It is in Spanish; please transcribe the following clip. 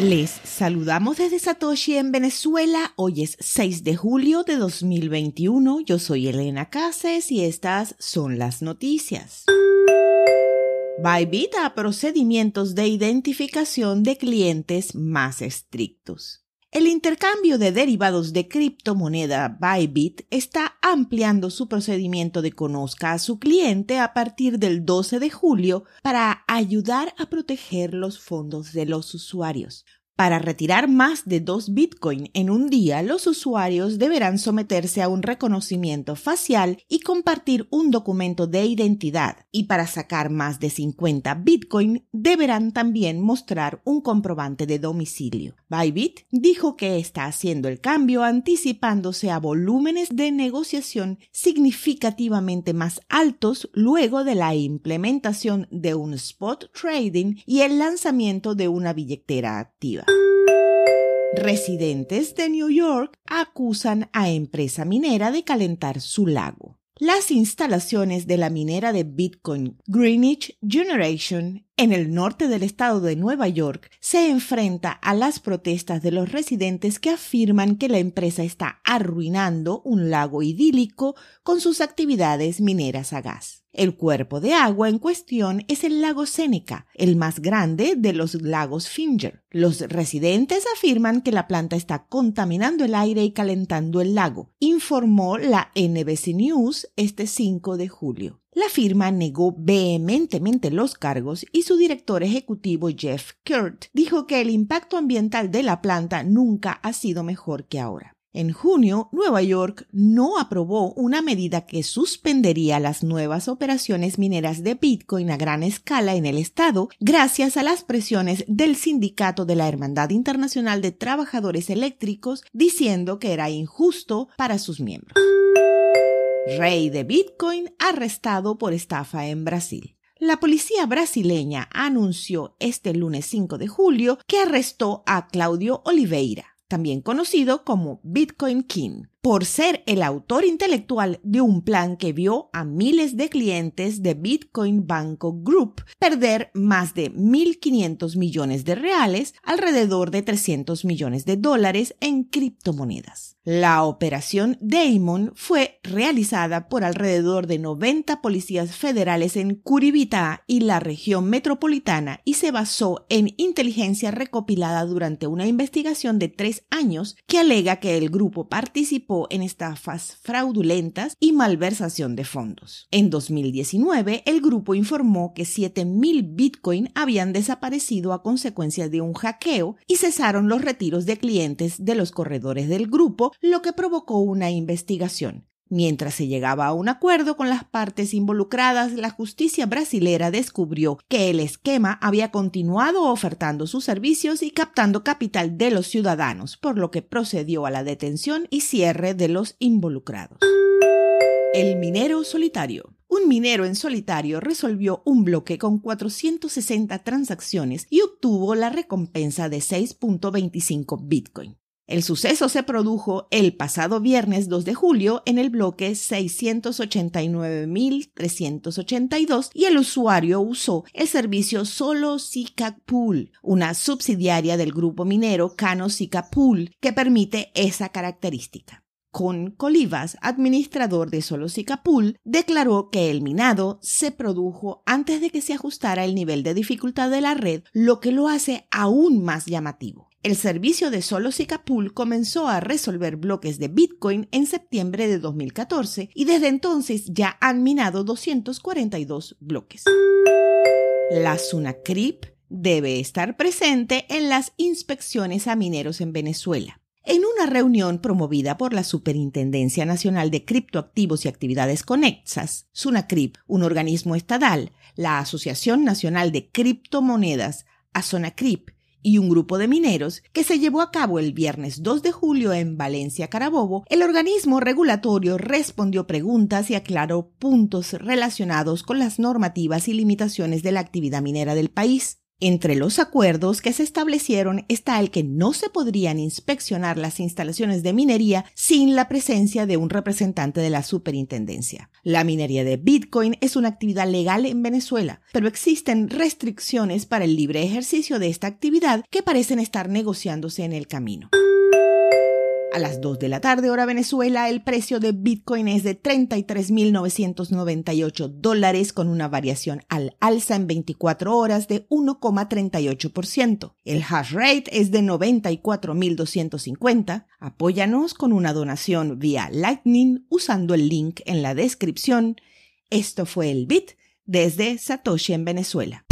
Les saludamos desde Satoshi en Venezuela. Hoy es 6 de julio de 2021. Yo soy Elena Cases y estas son las noticias. Bybit a procedimientos de identificación de clientes más estrictos. El intercambio de derivados de criptomoneda Bybit está ampliando su procedimiento de conozca a su cliente a partir del 12 de julio para ayudar a proteger los fondos de los usuarios. Para retirar más de dos Bitcoin en un día, los usuarios deberán someterse a un reconocimiento facial y compartir un documento de identidad. Y para sacar más de 50 Bitcoin, deberán también mostrar un comprobante de domicilio. Bybit dijo que está haciendo el cambio anticipándose a volúmenes de negociación significativamente más altos luego de la implementación de un spot trading y el lanzamiento de una billetera activa. Residentes de New York acusan a empresa minera de calentar su lago. Las instalaciones de la minera de Bitcoin Greenwich Generation en el norte del estado de Nueva York se enfrenta a las protestas de los residentes que afirman que la empresa está arruinando un lago idílico con sus actividades mineras a gas. El cuerpo de agua en cuestión es el lago Seneca, el más grande de los lagos Finger. Los residentes afirman que la planta está contaminando el aire y calentando el lago, informó la NBC News este 5 de julio. La firma negó vehementemente los cargos y su director ejecutivo Jeff Kurt dijo que el impacto ambiental de la planta nunca ha sido mejor que ahora. En junio, Nueva York no aprobó una medida que suspendería las nuevas operaciones mineras de Bitcoin a gran escala en el estado gracias a las presiones del sindicato de la Hermandad Internacional de Trabajadores Eléctricos diciendo que era injusto para sus miembros. Rey de Bitcoin arrestado por estafa en Brasil. La policía brasileña anunció este lunes 5 de julio que arrestó a Claudio Oliveira, también conocido como Bitcoin King, por ser el autor intelectual de un plan que vio a miles de clientes de Bitcoin Banco Group perder más de 1.500 millones de reales, alrededor de 300 millones de dólares en criptomonedas. La operación Damon fue realizada por alrededor de 90 policías federales en Curibita y la región metropolitana y se basó en inteligencia recopilada durante una investigación de tres años que alega que el grupo participó en estafas fraudulentas y malversación de fondos. En 2019, el grupo informó que 7.000 Bitcoin habían desaparecido a consecuencia de un hackeo y cesaron los retiros de clientes de los corredores del grupo, lo que provocó una investigación. Mientras se llegaba a un acuerdo con las partes involucradas, la justicia brasilera descubrió que el esquema había continuado ofertando sus servicios y captando capital de los ciudadanos, por lo que procedió a la detención y cierre de los involucrados. El minero solitario. Un minero en solitario resolvió un bloque con 460 transacciones y obtuvo la recompensa de 6.25 Bitcoin. El suceso se produjo el pasado viernes 2 de julio en el bloque 689.382 y el usuario usó el servicio Solo Pool, una subsidiaria del grupo minero Cano Pool que permite esa característica. Con Colivas, administrador de Solo Zika Pool, declaró que el minado se produjo antes de que se ajustara el nivel de dificultad de la red, lo que lo hace aún más llamativo. El servicio de Solo Pool comenzó a resolver bloques de Bitcoin en septiembre de 2014 y desde entonces ya han minado 242 bloques. La SUNACRIP debe estar presente en las inspecciones a mineros en Venezuela. En una reunión promovida por la Superintendencia Nacional de Criptoactivos y Actividades Conexas, SUNACRIP, un organismo estatal, la Asociación Nacional de Criptomonedas, ASONACRIP y un grupo de mineros que se llevó a cabo el viernes 2 de julio en Valencia, Carabobo, el organismo regulatorio respondió preguntas y aclaró puntos relacionados con las normativas y limitaciones de la actividad minera del país. Entre los acuerdos que se establecieron está el que no se podrían inspeccionar las instalaciones de minería sin la presencia de un representante de la superintendencia. La minería de Bitcoin es una actividad legal en Venezuela, pero existen restricciones para el libre ejercicio de esta actividad que parecen estar negociándose en el camino. A las 2 de la tarde, hora Venezuela, el precio de Bitcoin es de 33.998 dólares con una variación al alza en 24 horas de 1,38%. El hash rate es de 94.250. Apóyanos con una donación vía Lightning usando el link en la descripción. Esto fue el Bit desde Satoshi en Venezuela.